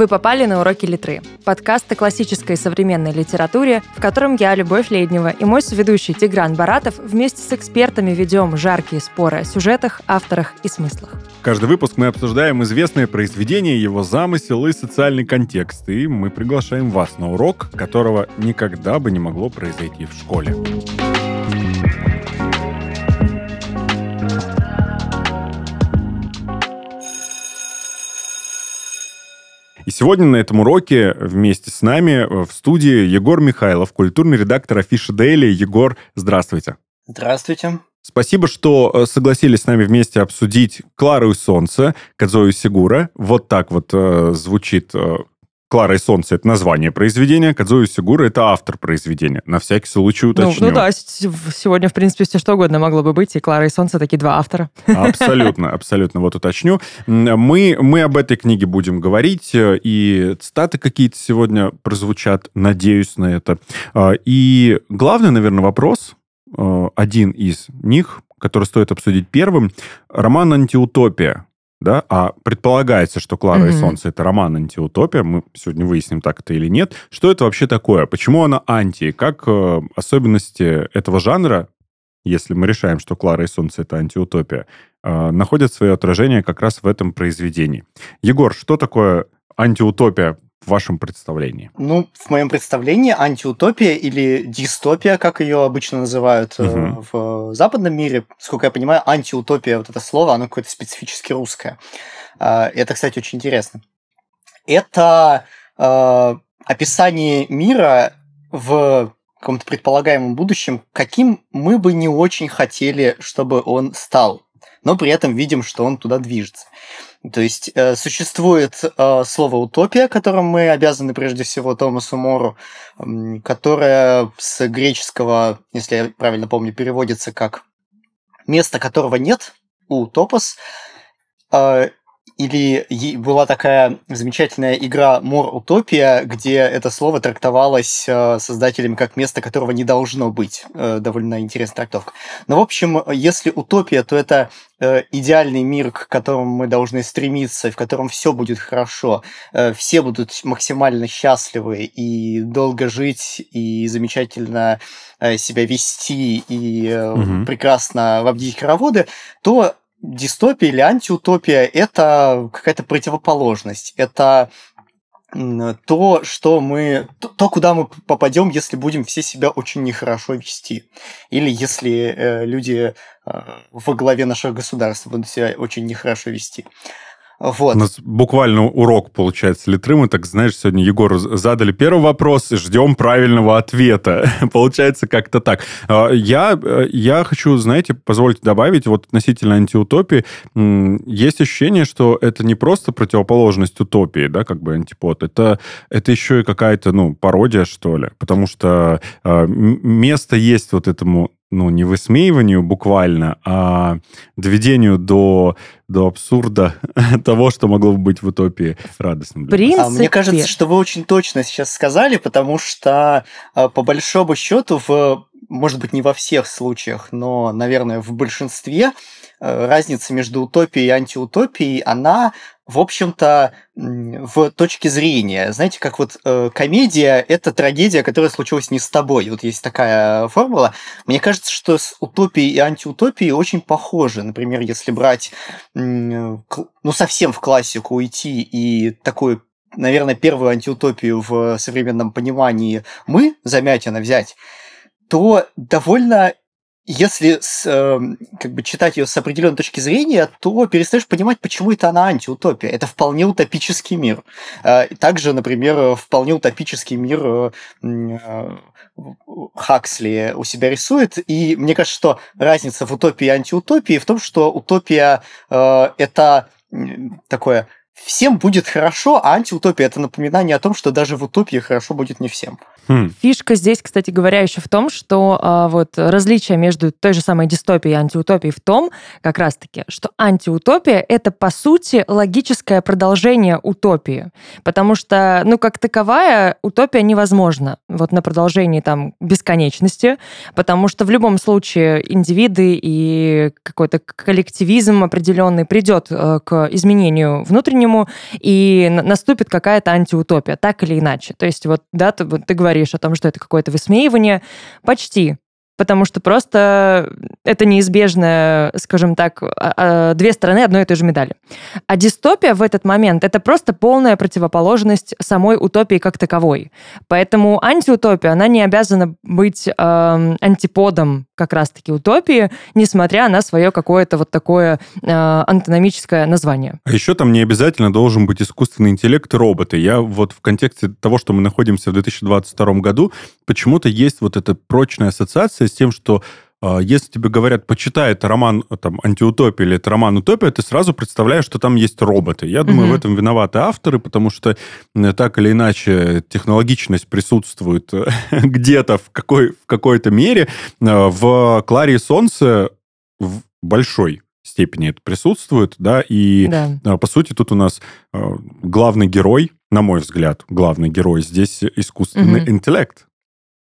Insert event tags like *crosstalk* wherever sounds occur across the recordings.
Вы попали на уроки литры. Подкаст о классической и современной литературе, в котором я, Любовь Леднева, и мой соведущий Тигран Баратов вместе с экспертами ведем жаркие споры о сюжетах, авторах и смыслах. Каждый выпуск мы обсуждаем известное произведение, его замысел и социальный контекст, и мы приглашаем вас на урок, которого никогда бы не могло произойти в школе. И сегодня на этом уроке вместе с нами в студии Егор Михайлов, культурный редактор Афиша Дейли. Егор, здравствуйте. Здравствуйте. Спасибо, что э, согласились с нами вместе обсудить «Клару и солнце» Кадзою Сигура. Вот так вот э, звучит э, Клара и солнце — это название произведения, Кадзуи Сигура — это автор произведения. На всякий случай уточню. Ну, ну да, сегодня, в принципе, все что угодно могло бы быть, и Клара и солнце — такие два автора. Абсолютно, *laughs* абсолютно. Вот уточню. Мы, мы об этой книге будем говорить, и цитаты какие-то сегодня прозвучат, надеюсь на это. А, и главный, наверное, вопрос, а, один из них, который стоит обсудить первым, роман «Антиутопия» да, а предполагается, что «Клара mm-hmm. и солнце» — это роман антиутопия, мы сегодня выясним, так это или нет. Что это вообще такое? Почему она анти? Как э, особенности этого жанра, если мы решаем, что «Клара и солнце» — это антиутопия, э, находят свое отражение как раз в этом произведении? Егор, что такое антиутопия в вашем представлении? Ну, в моем представлении антиутопия или дистопия, как ее обычно называют угу. в западном мире, сколько я понимаю, антиутопия, вот это слово, оно какое-то специфически русское. А, это, кстати, очень интересно. Это э, описание мира в каком-то предполагаемом будущем, каким мы бы не очень хотели, чтобы он стал, но при этом видим, что он туда движется. То есть э, существует э, слово утопия, которым мы обязаны прежде всего Томасу Мору, э, которое с греческого, если я правильно помню, переводится как место, которого нет, утопос. Э, или была такая замечательная игра Мор Утопия, где это слово трактовалось э, создателями как место, которого не должно быть. Э, довольно интересная трактовка. Но, в общем, если утопия, то это э, идеальный мир, к которому мы должны стремиться, в котором все будет хорошо, все будут максимально счастливы и долго жить, и замечательно себя вести, и угу. прекрасно вобдить хороводы, то дистопия или антиутопия – это какая-то противоположность. Это то, что мы, то, куда мы попадем, если будем все себя очень нехорошо вести, или если э, люди э, во главе нашего государства будут себя очень нехорошо вести. Вот. У нас буквально урок, получается, литры. Мы так, знаешь, сегодня Егору задали первый вопрос и ждем правильного ответа. *laughs* получается как-то так. А, я, э, я хочу, знаете, позвольте добавить, вот относительно антиутопии, есть ощущение, что это не просто противоположность утопии, да, как бы антипод, это, это еще и какая-то, ну, пародия, что ли, потому что э, место есть вот этому ну, не высмеиванию буквально, а доведению до, до абсурда *laughs* того, что могло бы быть в утопии радостным. Для Принципе. А, мне кажется, что вы очень точно сейчас сказали, потому что а, по большому счету в может быть, не во всех случаях, но, наверное, в большинстве э, разница между утопией и антиутопией, она в общем-то, в точке зрения. Знаете, как вот э, комедия – это трагедия, которая случилась не с тобой. Вот есть такая формула. Мне кажется, что с утопией и антиутопией очень похожи. Например, если брать, э, ну, совсем в классику уйти и такую наверное, первую антиутопию в современном понимании мы, Замятина, взять, то довольно если с, э, как бы читать ее с определенной точки зрения, то перестаешь понимать, почему это она антиутопия. Это вполне утопический мир. Э, также, например, вполне утопический мир э, э, Хаксли у себя рисует. И мне кажется, что разница в утопии и антиутопии в том, что утопия э, это такое всем будет хорошо, а антиутопия это напоминание о том, что даже в утопии хорошо будет не всем. Хм. Фишка здесь, кстати говоря, еще в том, что а, вот различие между той же самой дистопией и антиутопией в том, как раз-таки, что антиутопия это по сути логическое продолжение утопии, потому что, ну, как таковая утопия невозможна вот на продолжении там бесконечности, потому что в любом случае индивиды и какой-то коллективизм определенный придет э, к изменению внутренней среднему, и наступит какая-то антиутопия, так или иначе. То есть вот, да, ты, ты говоришь о том, что это какое-то высмеивание, почти потому что просто это неизбежно, скажем так, а, а, две стороны одной и той же медали. А дистопия в этот момент — это просто полная противоположность самой утопии как таковой. Поэтому антиутопия, она не обязана быть э, антиподом как раз-таки утопии, несмотря на свое какое-то вот такое э, антономическое название. А еще там не обязательно должен быть искусственный интеллект и роботы. Я вот в контексте того, что мы находимся в 2022 году, почему-то есть вот эта прочная ассоциация с тем, что а, если тебе говорят, почитай, это роман там, антиутопия или это роман утопия, ты сразу представляешь, что там есть роботы. Я думаю, mm-hmm. в этом виноваты авторы, потому что так или иначе технологичность присутствует *laughs* где-то в, какой, в какой-то мере. В «Кларе и солнце» в большой степени это присутствует, да, и да. По сути тут у нас главный герой, на мой взгляд, главный герой здесь искусственный mm-hmm. интеллект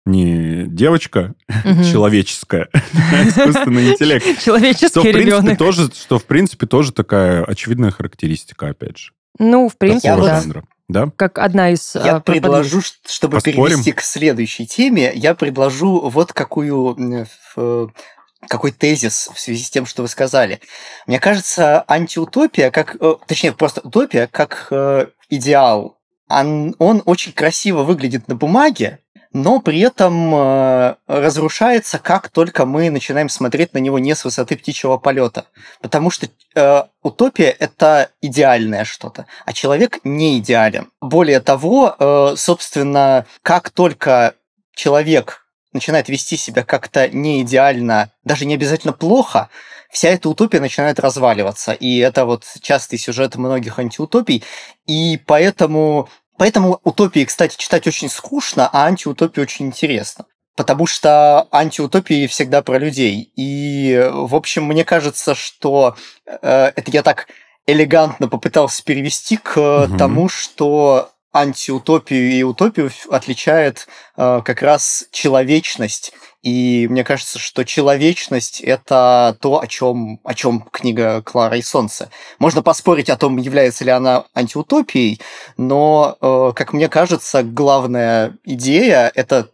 не девочка угу. человеческая, *laughs* а искусственный интеллект. *laughs* Человеческий ребенок. Тоже, что, в принципе, тоже такая очевидная характеристика, опять же. Ну, в принципе, да. Да? Как одна из... Я а, предложу, чтобы Поспорим? перевести к следующей теме, я предложу вот какую какой тезис в связи с тем, что вы сказали. Мне кажется, антиутопия, как, э, точнее, просто утопия, как э, идеал, он, он очень красиво выглядит на бумаге, но при этом э, разрушается, как только мы начинаем смотреть на него не с высоты птичьего полета. Потому что э, утопия это идеальное что-то, а человек не идеален. Более того, э, собственно, как только человек начинает вести себя как-то не идеально, даже не обязательно плохо, вся эта утопия начинает разваливаться. И это вот частый сюжет многих антиутопий. И поэтому Поэтому утопии, кстати, читать очень скучно, а антиутопии очень интересно. Потому что антиутопии всегда про людей. И, в общем, мне кажется, что э, это я так элегантно попытался перевести к угу. тому, что антиутопию и утопию отличает э, как раз человечность и мне кажется, что человечность — это то, о чем, о чем книга «Клара и солнце». Можно поспорить о том, является ли она антиутопией, но, э, как мне кажется, главная идея — это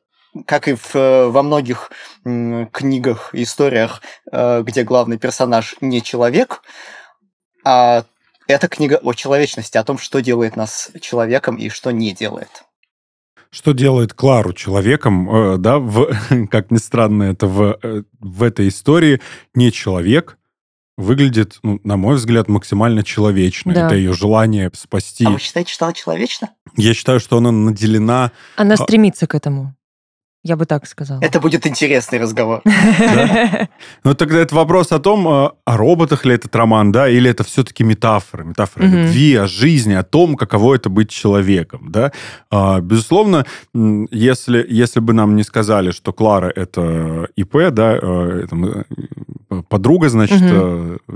как и в, во многих книгах и историях, э, где главный персонаж не человек, а это книга о человечности, о том, что делает нас человеком и что не делает что делает Клару человеком, э, да, в, *laughs* как ни странно, это в, э, в этой истории не человек, выглядит, ну, на мой взгляд, максимально человечно. Да. Это ее желание спасти. А вы считаете, что она человечна? Я считаю, что она наделена... Она а стремится к этому. Я бы так сказала. Это будет интересный разговор. *laughs* Ну, тогда это вопрос о том, а, о роботах ли этот роман, да, или это все-таки метафора, метафора любви, о жизни, о том, каково это быть человеком, да. А, безусловно, если, если бы нам не сказали, что Клара это ИП, да, э, подруга, значит,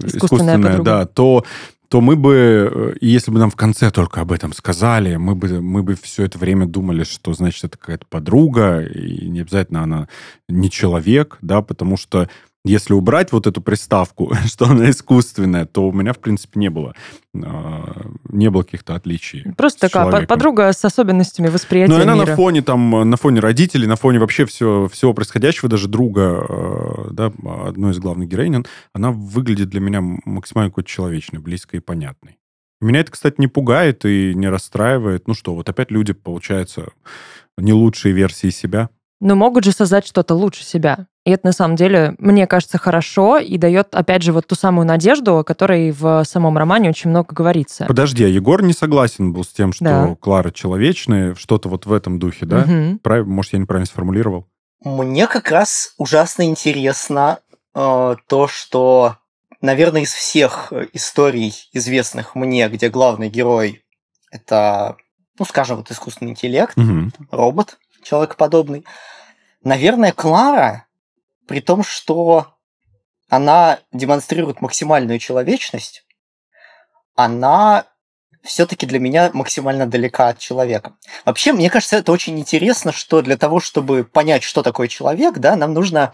искусственная, да, то то мы бы, э, если бы нам в конце только об этом сказали, мы бы, мы бы все это время думали, что, значит, это какая-то подруга, и не обязательно она не человек, да, потому что если убрать вот эту приставку, *laughs* что она искусственная, то у меня, в принципе, не было, а, не было каких-то отличий. Просто такая человеком. подруга с особенностями восприятия Но она мира. на фоне, там, на фоне родителей, на фоне вообще всего, всего происходящего, даже друга, а, да, одной из главных героинь, она выглядит для меня максимально какой-то человечной, близкой и понятной. Меня это, кстати, не пугает и не расстраивает. Ну что, вот опять люди, получается, не лучшие версии себя. Но могут же создать что-то лучше себя. И это на самом деле, мне кажется, хорошо и дает, опять же, вот ту самую надежду, о которой в самом романе очень много говорится. Подожди, а Егор не согласен был с тем, что да. Клара человечная, что-то вот в этом духе, да? Угу. Прав... Может, я неправильно сформулировал? Мне как раз ужасно интересно э, то, что, наверное, из всех историй, известных мне, где главный герой это, ну, скажем, вот искусственный интеллект, угу. робот человекоподобный, наверное, Клара при том, что она демонстрирует максимальную человечность, она все-таки для меня максимально далека от человека. Вообще, мне кажется, это очень интересно, что для того, чтобы понять, что такое человек, да, нам нужно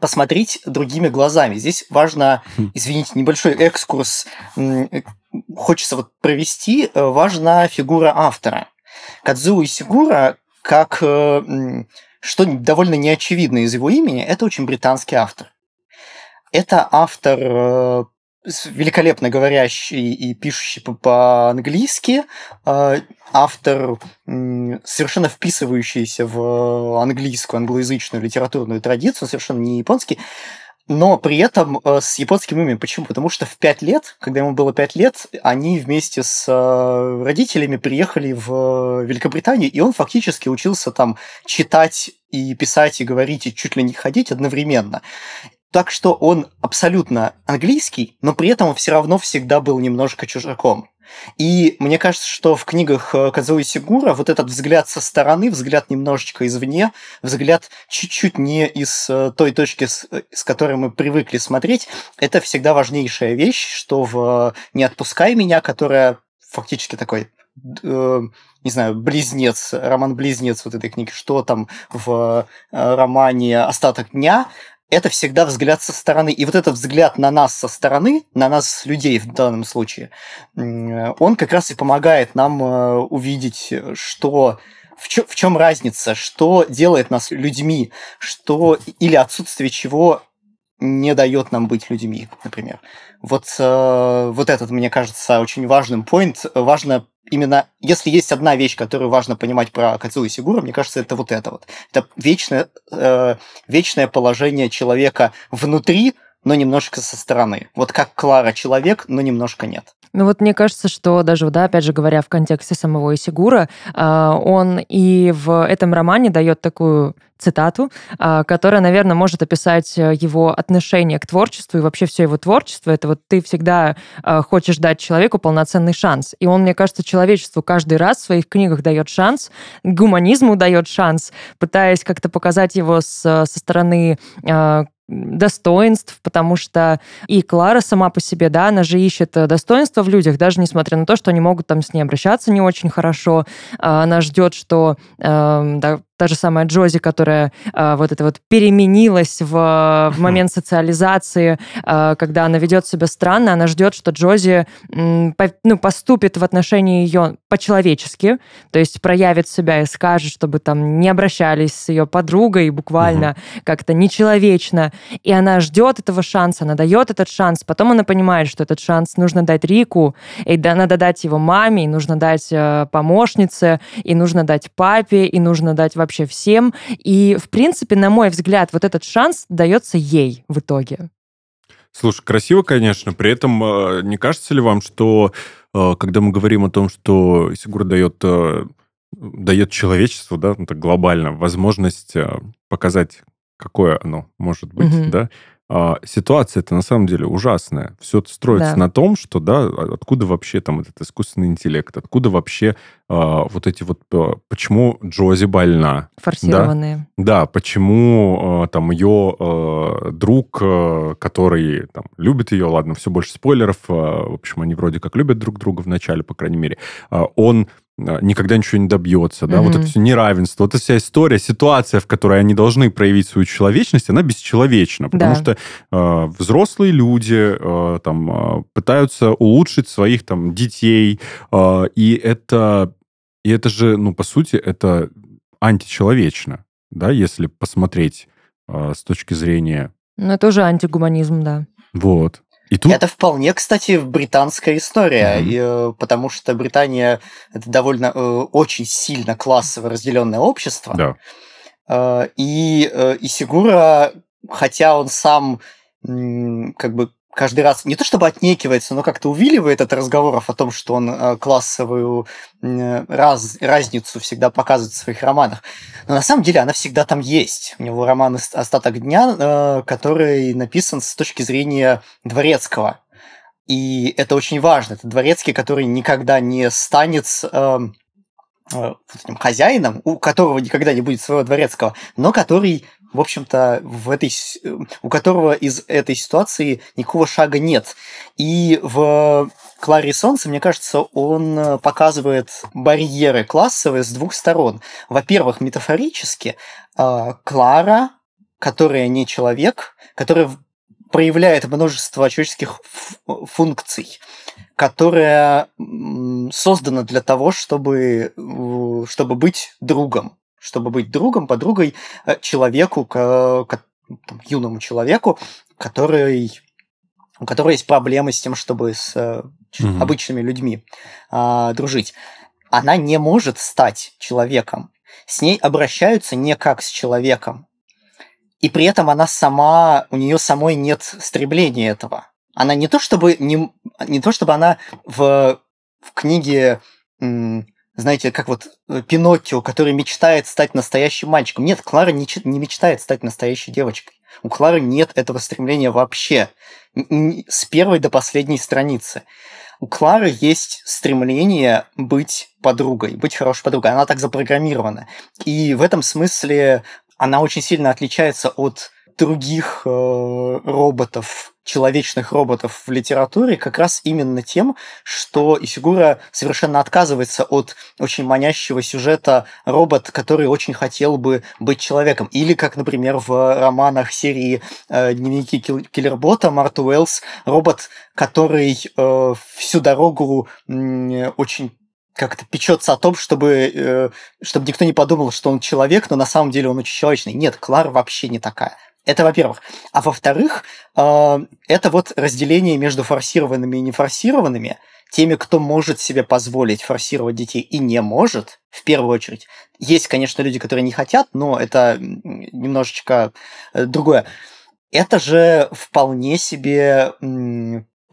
посмотреть другими глазами. Здесь важно, хм. извините, небольшой экскурс хочется вот провести, важна фигура автора. Кадзуо Исигура, как что довольно неочевидно из его имени, это очень британский автор. Это автор великолепно говорящий и пишущий по-английски, а, автор, совершенно вписывающийся в английскую, англоязычную литературную традицию, совершенно не японский, но при этом э, с японским именем. Почему? Потому что в пять лет, когда ему было пять лет, они вместе с э, родителями приехали в Великобританию, и он фактически учился там читать и писать, и говорить, и чуть ли не ходить одновременно. Так что он абсолютно английский, но при этом он все равно всегда был немножко чужаком. И мне кажется, что в книгах э, Кадзуи Сигура вот этот взгляд со стороны, взгляд немножечко извне, взгляд чуть-чуть не из э, той точки, э, с которой мы привыкли смотреть, это всегда важнейшая вещь, что в «Не отпускай меня», которая фактически такой не знаю, близнец, роман-близнец вот этой книги, что там в романе «Остаток дня», это всегда взгляд со стороны. И вот этот взгляд на нас со стороны, на нас, людей в данном случае, он как раз и помогает нам э, увидеть, что в, чё, в чем разница, что делает нас людьми, что или отсутствие чего не дает нам быть людьми, например. Вот, э, вот этот, мне кажется, очень важным point. Важно именно, если есть одна вещь, которую важно понимать про Кацуи Сигура, мне кажется, это вот это вот. Это вечное, э, вечное положение человека внутри, но немножко со стороны. Вот как Клара человек, но немножко нет. Ну вот мне кажется, что даже, да, опять же говоря, в контексте самого Исигура, а, он и в этом романе дает такую цитату, а, которая, наверное, может описать его отношение к творчеству и вообще все его творчество. Это вот ты всегда а, хочешь дать человеку полноценный шанс. И он, мне кажется, человечеству каждый раз в своих книгах дает шанс, гуманизму дает шанс, пытаясь как-то показать его со стороны достоинств, потому что и Клара сама по себе, да, она же ищет э, достоинства в людях, даже несмотря на то, что они могут там с ней обращаться не очень хорошо. А, она ждет, что э, да, та же самая Джози, которая э, вот это вот переменилась в, в момент социализации, э, когда она ведет себя странно, она ждет, что Джози э, по, ну, поступит в отношении ее по-человечески, то есть проявит себя и скажет, чтобы там не обращались с ее подругой буквально угу. как-то нечеловечно, и она ждет этого шанса, она дает этот шанс, потом она понимает, что этот шанс нужно дать Рику, и надо дать его маме, и нужно дать э, помощнице, и нужно дать папе, и нужно дать вообще всем. И, в принципе, на мой взгляд, вот этот шанс дается ей в итоге. Слушай, красиво, конечно. При этом э, не кажется ли вам, что э, когда мы говорим о том, что Сигур дает, э, дает человечеству, да, ну, так глобально, возможность показать, какое оно может быть, угу. да, а, ситуация это на самом деле ужасная. Все строится да. на том, что, да, а, откуда вообще там этот искусственный интеллект, откуда вообще а, вот эти вот, а, почему Джози больна. Форсированные. Да, да почему а, там ее а, друг, а, который там любит ее, ладно, все больше спойлеров, а, в общем, они вроде как любят друг друга в начале, по крайней мере, а, он никогда ничего не добьется, да, mm-hmm. вот это все неравенство, вот эта вся история, ситуация, в которой они должны проявить свою человечность, она бесчеловечна, потому да. что э, взрослые люди э, там э, пытаются улучшить своих там детей, э, и это и это же, ну по сути, это античеловечно, да, если посмотреть э, с точки зрения. Ну это уже антигуманизм, да. Вот. И тут... Это вполне, кстати, британская история, mm-hmm. и, потому что Британия это довольно э, очень сильно классово разделенное общество. Да. Э, и, э, и Сигура, хотя он сам как бы каждый раз не то чтобы отнекивается, но как-то увиливает от разговоров о том, что он э, классовую раз, разницу всегда показывает в своих романах. Но на самом деле она всегда там есть. У него роман «Остаток дня», э, который написан с точки зрения дворецкого. И это очень важно. Это дворецкий, который никогда не станет э, вот этим хозяином, у которого никогда не будет своего дворецкого, но который в общем-то, в этой, у которого из этой ситуации никакого шага нет. И в Кларе Солнце, мне кажется, он показывает барьеры классовые с двух сторон. Во-первых, метафорически, а, Клара, которая не человек, которая проявляет множество человеческих функций, которая создана для того, чтобы, чтобы быть другом. Чтобы быть другом, подругой э, человеку, там, юному человеку, который, у которого есть проблемы с тем, чтобы с mm-hmm. обычными людьми а, дружить. Она не может стать человеком. С ней обращаются не как с человеком. И при этом она сама, у нее самой нет стремления этого. Она не то чтобы не, не то чтобы она в, в книге знаете, как вот э, Пиноккио, который мечтает стать настоящим мальчиком. Нет, Клара не, не мечтает стать настоящей девочкой. У Клары нет этого стремления вообще. С первой до последней страницы. У Клары есть стремление быть подругой, быть хорошей подругой. Она так запрограммирована. И в этом смысле она очень сильно отличается от других э, роботов, человечных роботов в литературе как раз именно тем, что Исигура совершенно отказывается от очень манящего сюжета робот, который очень хотел бы быть человеком. Или, как, например, в романах серии э, «Дневники Киллербота» Марта Уэллс, робот, который э, всю дорогу э, очень как-то печется о том, чтобы, э, чтобы никто не подумал, что он человек, но на самом деле он очень человечный. Нет, Клара вообще не такая. Это во-первых. А во-вторых, э, это вот разделение между форсированными и нефорсированными, теми, кто может себе позволить форсировать детей и не может, в первую очередь. Есть, конечно, люди, которые не хотят, но это немножечко э, другое. Это же вполне себе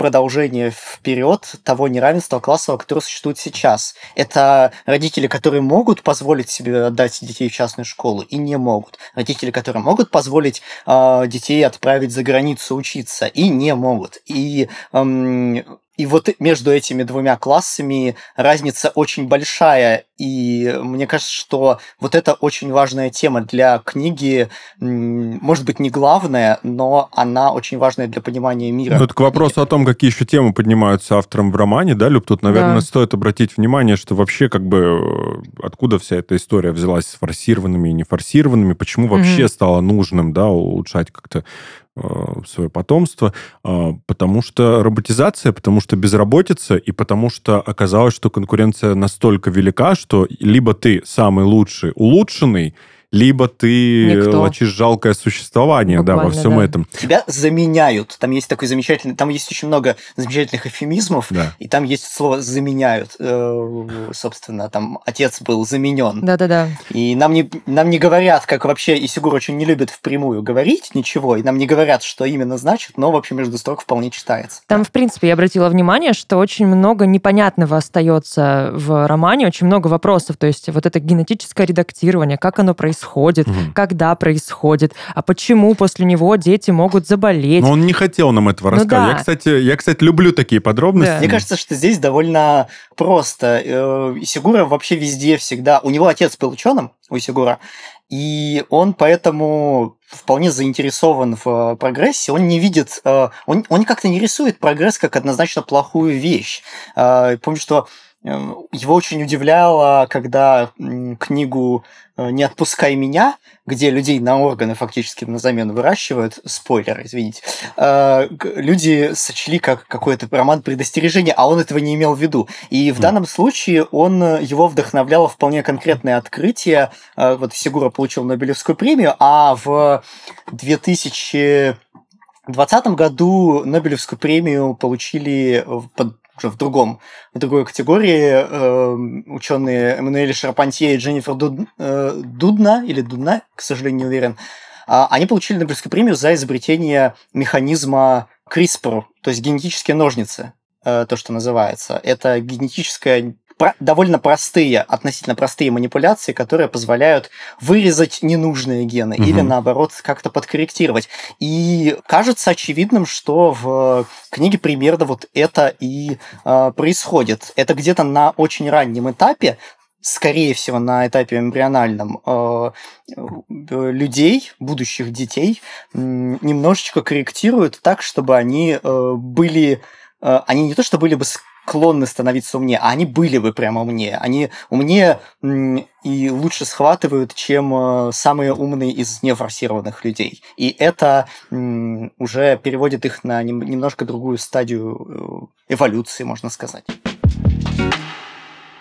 продолжение вперед того неравенства классового, которое существует сейчас. Это родители, которые могут позволить себе отдать детей в частную школу и не могут. Родители, которые могут позволить э, детей отправить за границу учиться и не могут. И эм, и вот между этими двумя классами разница очень большая. И мне кажется, что вот это очень важная тема для книги. Может быть, не главная, но она очень важная для понимания мира. Ну, это к вопросу о том, какие еще темы поднимаются автором в романе, да, Люб? Тут, наверное, да. стоит обратить внимание, что вообще как бы э, откуда вся эта история взялась с форсированными и нефорсированными, почему вообще mm-hmm. стало нужным, да, улучшать как-то свое потомство, э, потому что роботизация, потому что безработица, и потому что оказалось, что конкуренция настолько велика, что либо ты самый лучший, улучшенный, либо ты Никто. лочишь жалкое существование, Буквально, да, во всем да. этом. Тебя заменяют. Там есть такой замечательный, там есть очень много замечательных эфемизмов, да. и там есть слово заменяют. Э, собственно, там отец был заменен. Да-да-да. И нам не, нам не говорят, как вообще Исигур очень не любит впрямую говорить ничего, и нам не говорят, что именно значит, но вообще между строк вполне читается. Там, в принципе, я обратила внимание, что очень много непонятного остается в романе, очень много вопросов. То есть вот это генетическое редактирование, как оно происходит, происходит, угу. когда происходит, а почему после него дети могут заболеть. Но он не хотел нам этого ну, рассказать. Да. Я, кстати, я, кстати, люблю такие подробности. Да. Мне кажется, что здесь довольно просто. Э, Исигура вообще везде всегда... У него отец был ученым, у Исигура, и он поэтому вполне заинтересован в прогрессе. Он не видит, э, он, он как-то не рисует прогресс как однозначно плохую вещь. Э, помню, что его очень удивляло, когда книгу Э, «Не отпускай меня», где людей на органы фактически на замену выращивают, спойлер, извините, э, люди сочли как какой-то роман предостережения, а он этого не имел в виду. И в mm. данном случае он, э, его вдохновляло вполне конкретное открытие. Вот Сигура получил Нобелевскую премию, а в 2000 в 2020 году Нобелевскую премию получили под уже в другом, в другой категории э, ученые Эммануэль Шарпантье и Дженнифер Дуд, э, Дудна, или Дудна, к сожалению, не уверен, э, они получили Нобелевскую премию за изобретение механизма CRISPR, то есть генетические ножницы, э, то, что называется. Это генетическая довольно простые, относительно простые манипуляции, которые позволяют вырезать ненужные гены угу. или наоборот как-то подкорректировать. И кажется очевидным, что в книге примерно вот это и э, происходит. Это где-то на очень раннем этапе, скорее всего, на этапе эмбриональном э, людей, будущих детей, э, немножечко корректируют так, чтобы они э, были, э, они не то что были бы склонны становиться умнее, а они были бы прямо умнее. Они умнее и лучше схватывают, чем э, самые умные из нефорсированных людей. И это уже переводит их на немножко другую стадию э, эволюции, можно сказать.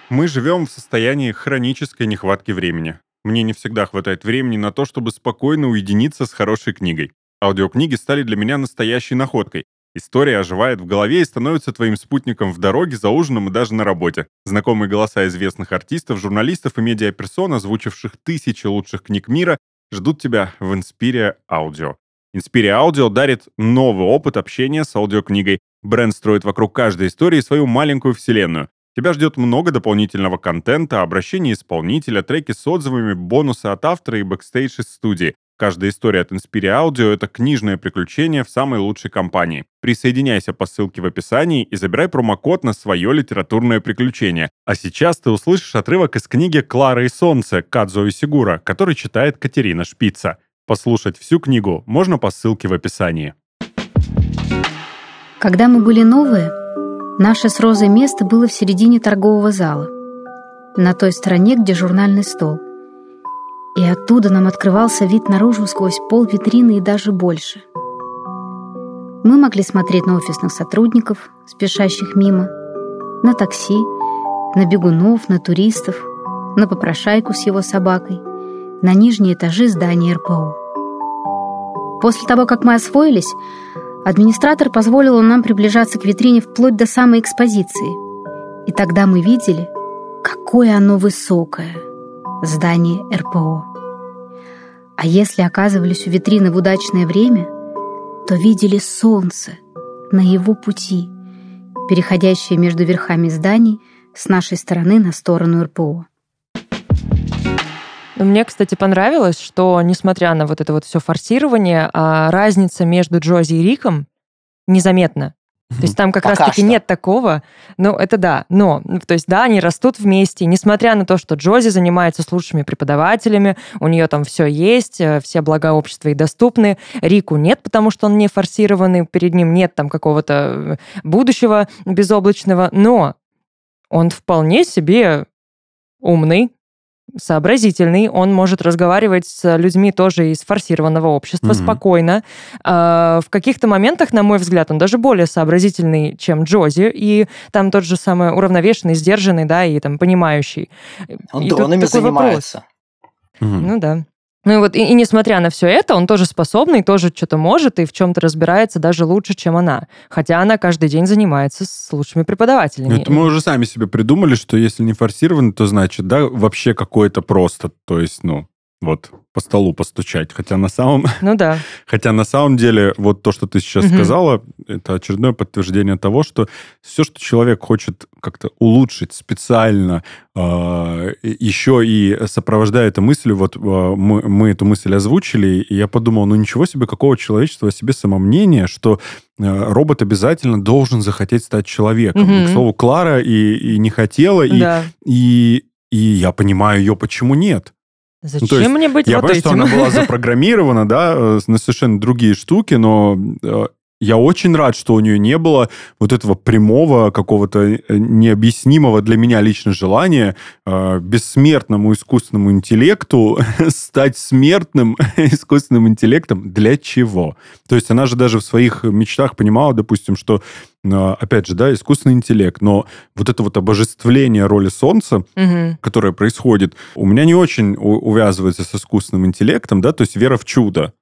Мы живем в состоянии хронической нехватки времени. Мне не всегда хватает времени на то, чтобы спокойно уединиться с хорошей книгой. Аудиокниги стали для меня настоящей находкой. История оживает в голове и становится твоим спутником в дороге, за ужином и даже на работе. Знакомые голоса известных артистов, журналистов и медиаперсон, озвучивших тысячи лучших книг мира, ждут тебя в Inspiria Audio. Inspiria Audio дарит новый опыт общения с аудиокнигой. Бренд строит вокруг каждой истории свою маленькую вселенную. Тебя ждет много дополнительного контента, обращения исполнителя, треки с отзывами, бонусы от автора и бэкстейдж из студии. Каждая история от Inspire Audio — это книжное приключение в самой лучшей компании. Присоединяйся по ссылке в описании и забирай промокод на свое литературное приключение. А сейчас ты услышишь отрывок из книги «Клара и солнце» Кадзуо Исигуро, который читает Катерина Шпица. Послушать всю книгу можно по ссылке в описании. Когда мы были новые, наше с Розой место было в середине торгового зала, на той стороне, где журнальный стол — и оттуда нам открывался вид наружу сквозь пол витрины и даже больше. Мы могли смотреть на офисных сотрудников, спешащих мимо, на такси, на бегунов, на туристов, на попрошайку с его собакой, на нижние этажи здания РПО. После того, как мы освоились, администратор позволил нам приближаться к витрине вплоть до самой экспозиции. И тогда мы видели, какое оно высокое — здание РПО. А если оказывались у витрины в удачное время, то видели солнце на его пути, переходящее между верхами зданий с нашей стороны на сторону РПО. Мне, кстати, понравилось, что, несмотря на вот это вот все форсирование, а разница между Джози и Риком незаметна. То есть там как раз-таки нет такого. Ну, это да. Но, то есть, да, они растут вместе. Несмотря на то, что Джози занимается с лучшими преподавателями, у нее там все есть, э, все блага общества и доступны. Рику нет, потому что он не форсированный, перед ним нет там какого-то э, будущего безоблачного. Но он вполне себе умный, сообразительный, он может разговаривать с людьми тоже из форсированного общества mm-hmm. спокойно. А, в каких-то моментах, на мой взгляд, он даже более сообразительный, чем Джози, и там тот же самый уравновешенный, сдержанный, да, и там понимающий. Он и дронами занимается. Mm-hmm. Ну да. Ну и вот, и, и несмотря на все это, он тоже способный, тоже что-то может и в чем-то разбирается даже лучше, чем она. Хотя она каждый день занимается с лучшими преподавателями. Это мы уже сами себе придумали, что если не форсировано, то значит, да, вообще какое-то просто. То есть, ну, вот по столу постучать. Хотя на самом... *laughs* Ну да. Хотя на самом деле вот то, что ты сейчас угу. сказала, это очередное подтверждение того, что все, что человек хочет как-то улучшить специально, э, еще и сопровождая это мыслью, вот э, мы, мы эту мысль озвучили, и я подумал, ну ничего себе, какого человечества о себе самомнение, что э, робот обязательно должен захотеть стать человеком. Угу. И, к слову, Клара и, и не хотела, и, да. и, и я понимаю ее, почему нет. Зачем ну, есть, мне быть я вот понимаю, этим? что она была *laughs* запрограммирована, да, э, на совершенно другие штуки, но э, я очень рад, что у нее не было вот этого прямого, какого-то э, необъяснимого для меня лично желания э, бессмертному искусственному интеллекту *laughs* стать смертным *laughs* искусственным интеллектом. Для чего? То есть она же даже в своих мечтах понимала, допустим, что, э, опять же, да, искусственный интеллект, но вот это вот обожествление роли Солнца, угу. которое происходит, у меня не очень увязывается с искусственным интеллектом, да, то есть вера в чудо.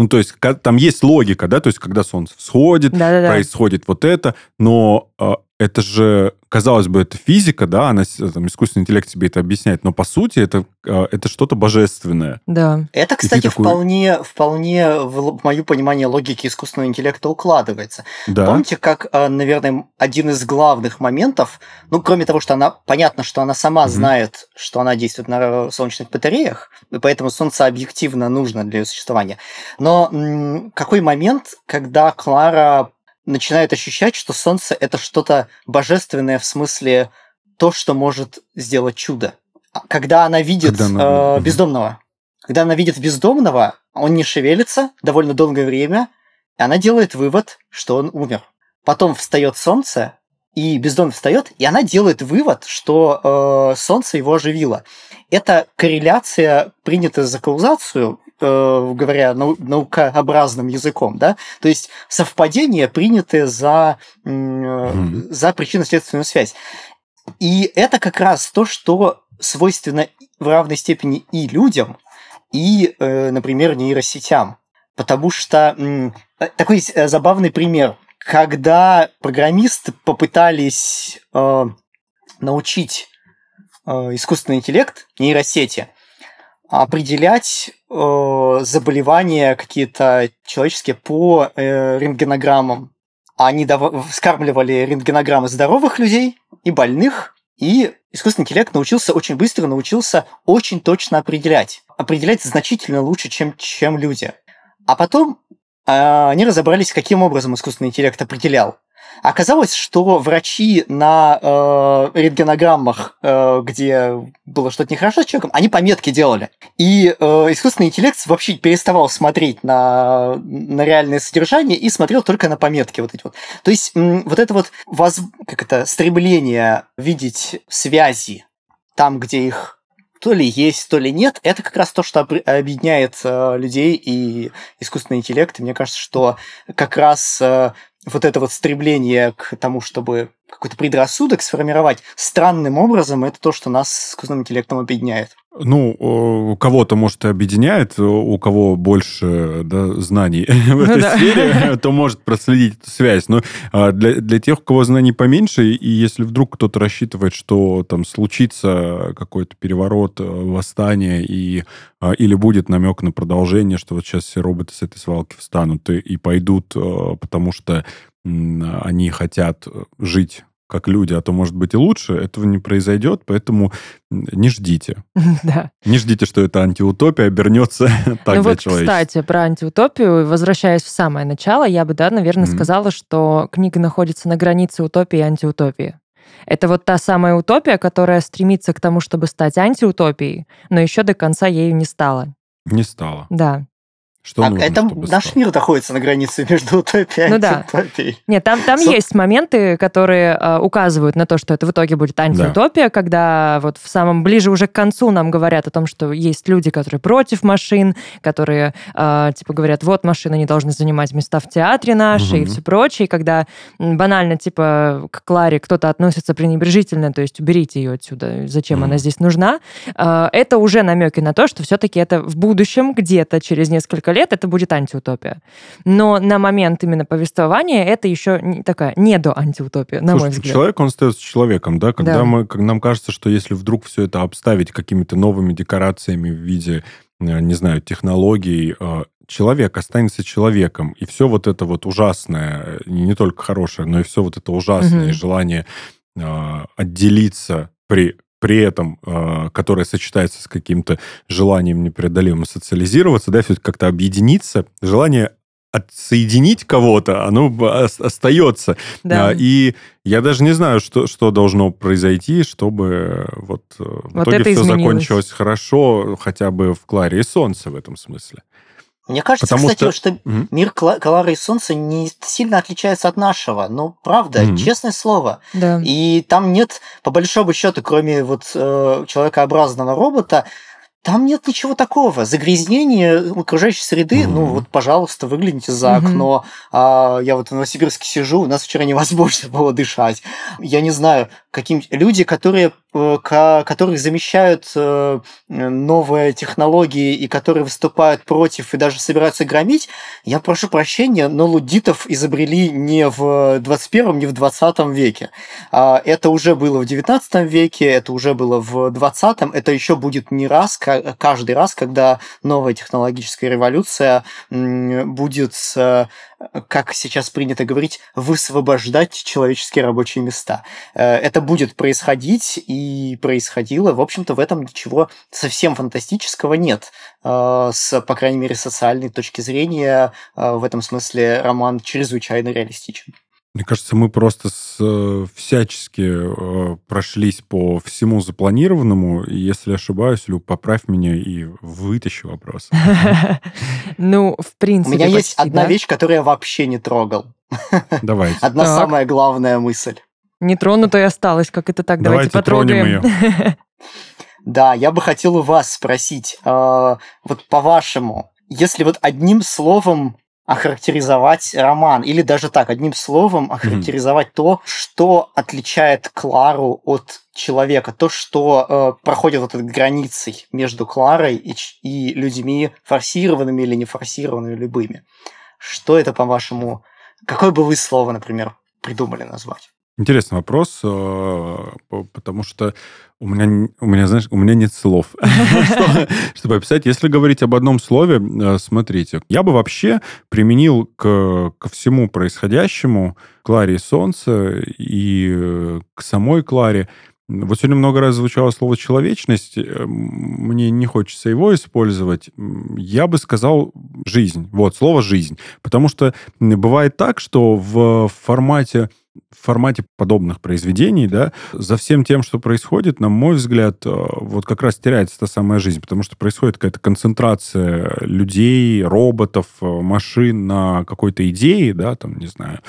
Ну, то есть там есть логика, да, то есть когда солнце всходит, Да-да-да. происходит вот это, но э, это же казалось бы, это физика, да, она, там, искусственный интеллект тебе это объясняет, но по сути это, а, это что-то божественное. Да. Это, кстати, такой... вполне, вполне в мое понимание логики искусственного интеллекта укладывается. Да. Помните, как, а, наверное, один из главных моментов, ну, кроме того, что она, понятно, что она сама угу. знает, что она действует на солнечных батареях, и поэтому Солнце объективно нужно для ее существования. Но какой момент, когда Клара начинает ощущать, что солнце это что-то божественное в смысле то, что может сделать чудо. А когда она видит когда она... Э, бездомного, когда она видит бездомного, он не шевелится довольно долгое время, и она делает вывод, что он умер. Потом встает солнце, и бездомный встает, и она делает вывод, что э, солнце его оживило. Это корреляция, принятая за каузацию, говоря нау- наукообразным языком, да, то есть совпадение, принятое за, э, mm. за причинно-следственную связь. И это как раз то, что свойственно в равной степени и людям, и, э, например, нейросетям. Потому что э, такой э, забавный пример – когда программисты попытались э, научить э, искусственный интеллект, нейросети, определять э, заболевания какие-то человеческие по э, рентгенограммам. Они дав- вскармливали рентгенограммы здоровых людей и больных, и искусственный интеллект научился очень быстро, научился очень точно определять. Определять значительно лучше, чем, чем люди. А потом а, они разобрались, каким образом искусственный интеллект определял. Оказалось, что врачи на э, рентгенограммах, э, где было что-то нехорошо с человеком, они пометки делали. И э, искусственный интеллект вообще переставал смотреть на, на реальное содержание и смотрел только на пометки вот эти вот. То есть вот это вот воз, как это, стремление видеть связи там, где их то ли есть, то ли нет, это как раз то, что объединяет э, людей и искусственный интеллект. И мне кажется, что как раз э, вот это вот стремление к тому, чтобы какой-то предрассудок сформировать странным образом, это то, что нас с искусственным интеллектом объединяет. Ну, у кого-то, может, и объединяет, у кого больше да, знаний *laughs* в ну, этой да. сфере, *laughs* то может проследить эту связь. Но а, для, для тех, у кого знаний поменьше, и если вдруг кто-то рассчитывает, что там случится какой-то переворот, э, восстание, и, а, или будет намек на продолжение, что вот сейчас все роботы с этой свалки встанут и, и пойдут, э, потому что они хотят жить как люди, а то, может быть, и лучше, этого не произойдет, поэтому не ждите. *laughs* Да. Не ждите, что это антиутопия обернется *laughs* так ну для вот, кстати, про антиутопию, возвращаясь в самое начало, я бы, да, наверное, mm-hmm. сказала, что книга находится на границе утопии и антиутопии. Это вот та самая утопия, которая стремится к тому, чтобы стать антиутопией, но еще до конца ею не стала. Не стала. Да. Что а нужно, это наш стало? мир находится на границе между *laughs* утопией и ну, антиутопией. Да. Нет, там, там Со... есть моменты, которые э, указывают на то, что это в итоге будет антиутопия, да. когда вот в самом ближе уже к концу нам говорят о том, что есть люди, которые против машин, которые э, типа говорят, вот машины не должны занимать места в театре наши угу. и все прочее. И когда банально типа к Кларе кто-то относится пренебрежительно, то есть уберите ее отсюда, зачем угу. она здесь нужна, э, это уже намеки на то, что все-таки это в будущем где-то через несколько несколько лет это будет антиутопия. Но на момент именно повествования это еще не такая не до антиутопия, на Слушайте, мой взгляд. Человек, он остается человеком, да? Когда да. мы, когда нам кажется, что если вдруг все это обставить какими-то новыми декорациями в виде, э, не знаю, технологий, э, человек останется человеком, и все вот это вот ужасное, э, не только хорошее, но и все вот это ужасное, угу. желание отделиться при при этом, э, которое сочетается с каким-то желанием непреодолимым социализироваться, да, все-таки как-то объединиться, желание отсоединить кого-то, оно остается. Да. А, и я даже не знаю, что, что должно произойти, чтобы вот, э, в вот итоге все закончилось хорошо, хотя бы в Кларе и Солнце в этом смысле. Мне кажется, Потому кстати, что, что угу. мир Клары и Солнца не сильно отличается от нашего. Ну, правда, угу. честное слово. Да. И там нет, по большому счету, кроме вот э, человекообразного робота, там нет ничего такого. Загрязнение окружающей среды, mm-hmm. ну вот, пожалуйста, выгляните за mm-hmm. окно. А, я вот в Новосибирске сижу, у нас вчера невозможно *laughs* было дышать. Я не знаю, каким люди, которые, э, которые замещают э, новые технологии и которые выступают против и даже собираются громить, я прошу прощения, но лудитов изобрели не в 21 не в 20 веке. А, это уже было в 19 веке, это уже было в 20 это еще будет не раз, каждый раз, когда новая технологическая революция будет, как сейчас принято говорить, высвобождать человеческие рабочие места. Э, это будет происходить и происходило. В общем-то, в этом ничего совсем фантастического нет. Э, с, по крайней мере, социальной точки зрения, э, в этом смысле роман чрезвычайно реалистичен. Мне кажется, мы просто с, э, всячески э, прошлись по всему запланированному. И если ошибаюсь, Люк, поправь меня и вытащи вопрос. *laughs* Ну, в принципе, У меня есть одна вещь, которую я вообще не трогал. Давайте. Одна самая главная мысль. Нетронутой осталось, как это так? Давайте, Давайте потрогаем. ее. *laughs* Да, я бы хотел у вас спросить, э, вот по-вашему, если вот одним словом охарактеризовать роман, или даже так, одним словом охарактеризовать mm-hmm. то, что отличает Клару от человека, то, что э, проходит вот этой границей между Кларой и, и людьми форсированными или не форсированными любыми. Что это, по-вашему, какое бы вы слово, например, придумали назвать? Интересный вопрос, э, потому что у меня, у меня, знаешь, у меня нет слов, *laughs* чтобы описать. Если говорить об одном слове, э, смотрите, я бы вообще применил к, ко всему происходящему Кларе Солнце и э, к самой Кларе вот сегодня много раз звучало слово «человечность». Мне не хочется его использовать. Я бы сказал «жизнь». Вот, слово «жизнь». Потому что бывает так, что в формате в формате подобных произведений, да, за всем тем, что происходит, на мой взгляд, э, вот как раз теряется та самая жизнь, потому что происходит какая-то концентрация людей, роботов, э, машин на какой-то идее, да, там, не знаю,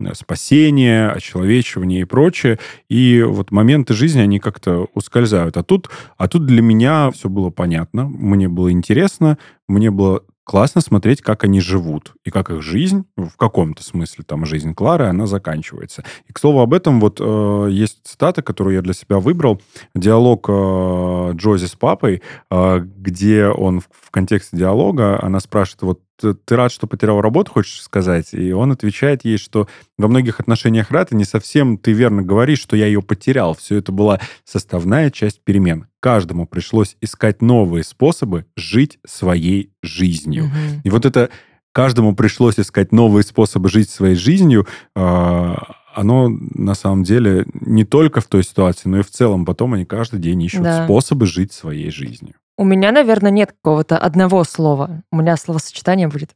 э, спасение, очеловечивание и прочее. И вот моменты жизни, они как-то ускользают. А тут, а тут для меня все было понятно, мне было интересно, мне было классно смотреть, как они живут, и как их жизнь, в каком-то смысле там жизнь Клары, она заканчивается. И, к слову, об этом вот э, есть цитата, которую я для себя выбрал, диалог э, Джози с папой, э, где он в, в контексте диалога, она спрашивает, вот ты рад, что потерял работу, хочешь сказать? И он отвечает ей, что во многих отношениях рад, и не совсем ты верно говоришь, что я ее потерял. Все это была составная часть перемен. Каждому пришлось искать новые способы жить своей жизнью. Угу. И вот это каждому пришлось искать новые способы жить своей жизнью, а, оно на самом деле не только в той ситуации, но и в целом потом они каждый день ищут да. способы жить своей жизнью. У меня, наверное, нет какого-то одного слова. У меня словосочетание будет.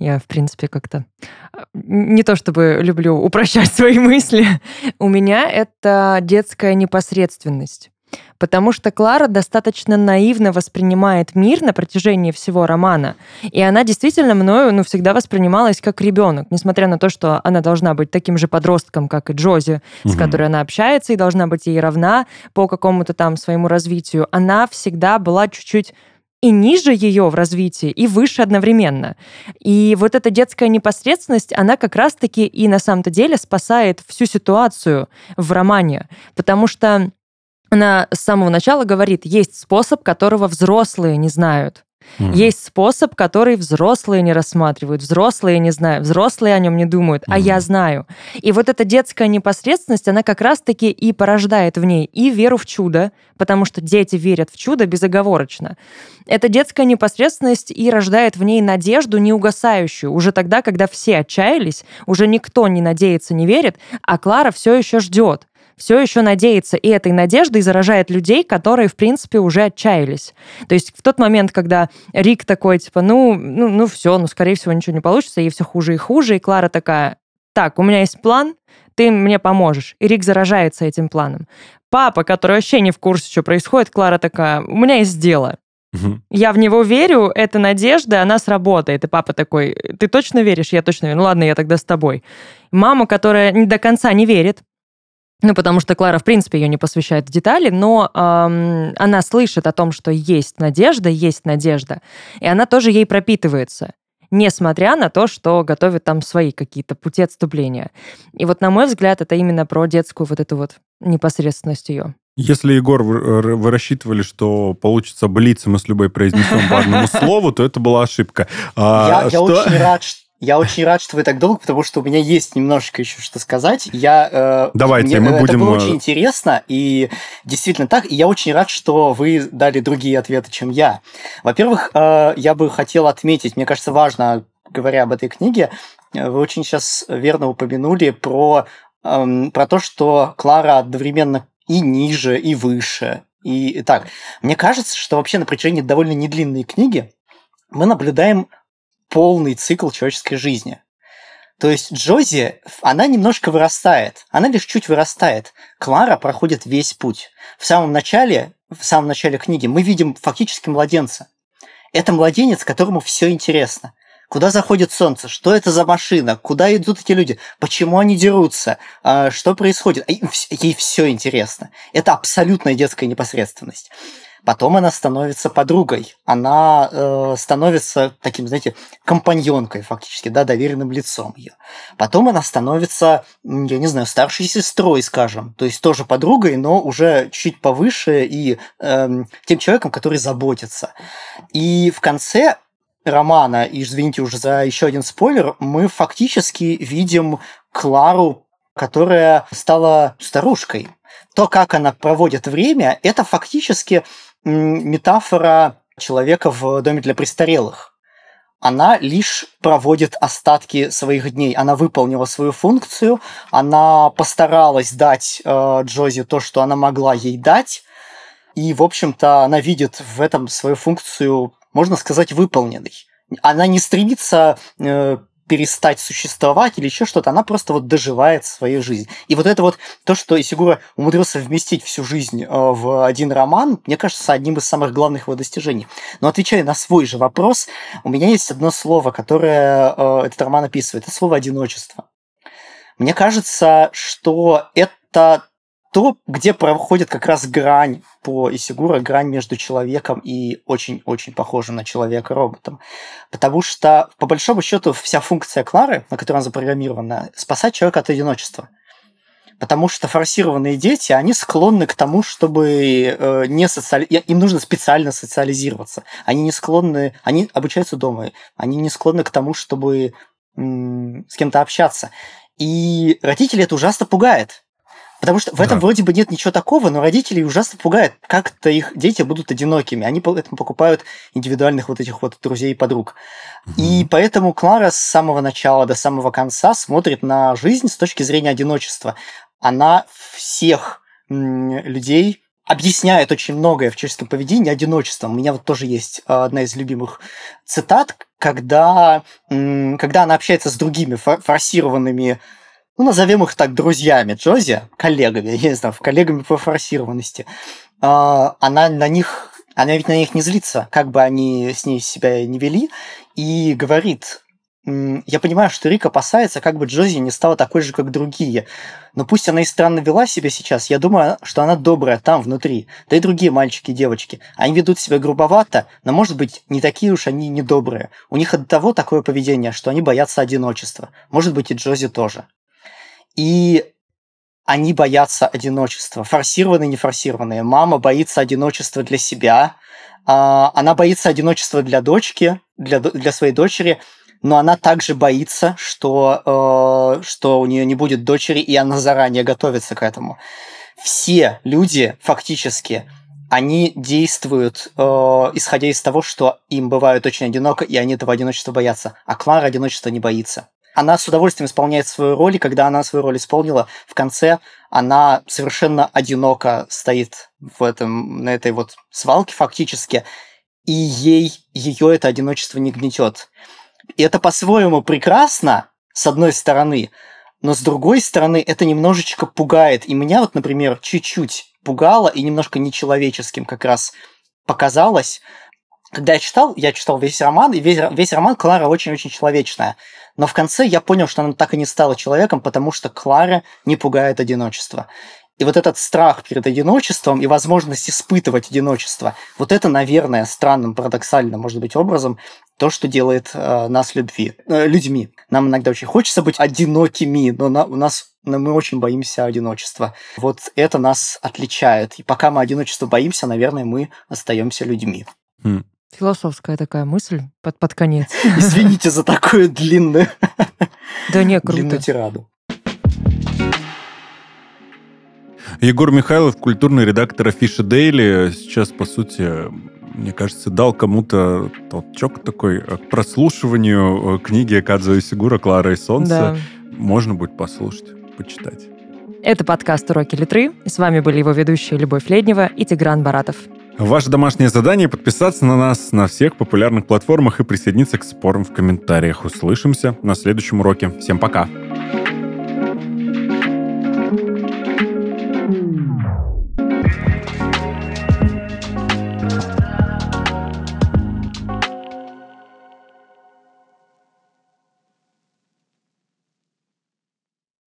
Я, в принципе, как-то а, не то чтобы люблю упрощать *laughs* свои мысли. У меня это детская непосредственность потому что Клара достаточно наивно воспринимает мир на протяжении всего романа, и она действительно мною ну, всегда воспринималась как ребенок, несмотря на то, что она должна быть таким же подростком, как и Джози, угу. с которой она общается, и должна быть ей равна по какому-то там своему развитию. Она всегда была чуть-чуть и ниже ее в развитии, и выше одновременно. И вот эта детская непосредственность, она как раз-таки и на самом-то деле спасает всю ситуацию в романе, потому что она с самого начала говорит, есть способ, которого взрослые не знают. Mm. Есть способ, который взрослые не рассматривают, взрослые не знают, взрослые о нем не думают, mm. а я знаю. И вот эта детская непосредственность, она как раз-таки и порождает в ней и веру в чудо, потому что дети верят в чудо безоговорочно. Эта детская непосредственность и рождает в ней надежду неугасающую. Уже тогда, когда все отчаялись, уже никто не надеется, не верит, а Клара все еще ждет все еще надеется, и этой надеждой заражает людей, которые, в принципе, уже отчаялись. То есть в тот момент, когда Рик такой, типа, ну, ну, ну все, ну, скорее всего, ничего не получится, и все хуже и хуже, и Клара такая, так, у меня есть план, ты мне поможешь. И Рик заражается этим планом. Папа, который вообще не в курсе, что происходит, Клара такая, у меня есть дело. Угу. Я в него верю, это надежда, она сработает. И папа такой, ты точно веришь? Я точно верю. Ну ладно, я тогда с тобой. Мама, которая до конца не верит, ну, потому что Клара, в принципе, ее не посвящает в детали, но эм, она слышит о том, что есть надежда, есть надежда, и она тоже ей пропитывается, несмотря на то, что готовит там свои какие-то пути отступления. И вот, на мой взгляд, это именно про детскую вот эту вот непосредственность ее. Если, Егор, вы, вы рассчитывали, что получится блиц, мы с любой произнесем по одному *laughs* слову, то это была ошибка. А, я, что... я очень рад, что я очень рад, что вы так долго, потому что у меня есть немножечко еще что сказать. Я, э, Давайте, мне, мы это будем... Это было очень интересно, и действительно так. И я очень рад, что вы дали другие ответы, чем я. Во-первых, э, я бы хотел отметить, мне кажется, важно, говоря об этой книге, э, вы очень сейчас верно упомянули про, э, про то, что Клара одновременно и ниже, и выше. И, и так, мне кажется, что вообще на протяжении довольно недлинной книги мы наблюдаем полный цикл человеческой жизни. То есть Джози, она немножко вырастает, она лишь чуть вырастает. Клара проходит весь путь. В самом начале, в самом начале книги мы видим фактически младенца. Это младенец, которому все интересно. Куда заходит солнце? Что это за машина? Куда идут эти люди? Почему они дерутся? А, что происходит? Ей все интересно. Это абсолютная детская непосредственность. Потом она становится подругой, она э, становится таким, знаете, компаньонкой фактически, да, доверенным лицом ее. Потом она становится, я не знаю, старшей сестрой, скажем, то есть тоже подругой, но уже чуть повыше и э, тем человеком, который заботится. И в конце романа, и извините уже за еще один спойлер, мы фактически видим Клару, которая стала старушкой. То, как она проводит время, это фактически метафора человека в доме для престарелых. Она лишь проводит остатки своих дней. Она выполнила свою функцию, она постаралась дать э, Джози то, что она могла ей дать, и, в общем-то, она видит в этом свою функцию, можно сказать, выполненной. Она не стремится э, перестать существовать или еще что-то, она просто вот доживает свою жизнь. И вот это вот то, что Исигура умудрился вместить всю жизнь э, в один роман, мне кажется, одним из самых главных его достижений. Но отвечая на свой же вопрос, у меня есть одно слово, которое э, этот роман описывает. Это слово «одиночество». Мне кажется, что это то, где проходит как раз грань по Исигура, грань между человеком и очень-очень похожим на человека роботом. Потому что, по большому счету, вся функция Клары, на которой она запрограммирована, спасать человека от одиночества. Потому что форсированные дети, они склонны к тому, чтобы э, не социали... им нужно специально социализироваться. Они не склонны, они обучаются дома, они не склонны к тому, чтобы с кем-то общаться. И родители это ужасно пугает. Потому что в этом да. вроде бы нет ничего такого, но родителей ужасно пугает, как-то их дети будут одинокими. Они поэтому покупают индивидуальных вот этих вот друзей и подруг. Угу. И поэтому Клара с самого начала до самого конца смотрит на жизнь с точки зрения одиночества. Она всех людей объясняет очень многое в человеческом поведении одиночеством. У меня вот тоже есть а, одна из любимых цитат, когда, когда она общается с другими форсированными ну, назовем их так, друзьями Джози, коллегами, *laughs* я не знаю, коллегами по форсированности, а, она на них, она ведь на них не злится, как бы они с ней себя не вели, и говорит, я понимаю, что Рик опасается, как бы Джози не стала такой же, как другие. Но пусть она и странно вела себя сейчас, я думаю, что она добрая там, внутри. Да и другие мальчики и девочки. Они ведут себя грубовато, но, может быть, не такие уж они недобрые. У них от того такое поведение, что они боятся одиночества. Может быть, и Джози тоже и они боятся одиночества. Форсированные, нефорсированные. Мама боится одиночества для себя, а, она боится одиночества для дочки, для, для своей дочери, но она также боится, что, э, что у нее не будет дочери, и она заранее готовится к этому. Все люди фактически они действуют, э, исходя из того, что им бывает очень одиноко, и они этого одиночества боятся. А Клара одиночества не боится она с удовольствием исполняет свою роль, и когда она свою роль исполнила, в конце она совершенно одиноко стоит в этом, на этой вот свалке фактически, и ей ее это одиночество не гнетет. И это по-своему прекрасно, с одной стороны, но с другой стороны это немножечко пугает. И меня вот, например, чуть-чуть пугало и немножко нечеловеческим как раз показалось, когда я читал, я читал весь роман, и весь, весь роман Клара очень-очень человечная. Но в конце я понял, что она так и не стала человеком, потому что Клара не пугает одиночество. И вот этот страх перед одиночеством и возможность испытывать одиночество, вот это, наверное, странным, парадоксальным, может быть, образом, то, что делает э, нас любви, э, людьми. Нам иногда очень хочется быть одинокими, но на, у нас но мы очень боимся одиночества. Вот это нас отличает. И пока мы одиночества боимся, наверное, мы остаемся людьми. Философская такая мысль под, под конец. *laughs* Извините за такую длинную, *laughs* да не, круто. длинную тираду. Егор Михайлов, культурный редактор Афиша Дейли, сейчас, по сути, мне кажется, дал кому-то толчок такой к прослушиванию э, книги Кадзо Сигура «Клара и солнце». Да. Можно будет послушать, почитать. Это подкаст «Уроки Литры». С вами были его ведущие Любовь Леднева и Тигран Баратов. Ваше домашнее задание — подписаться на нас на всех популярных платформах и присоединиться к спорам в комментариях. Услышимся на следующем уроке. Всем пока!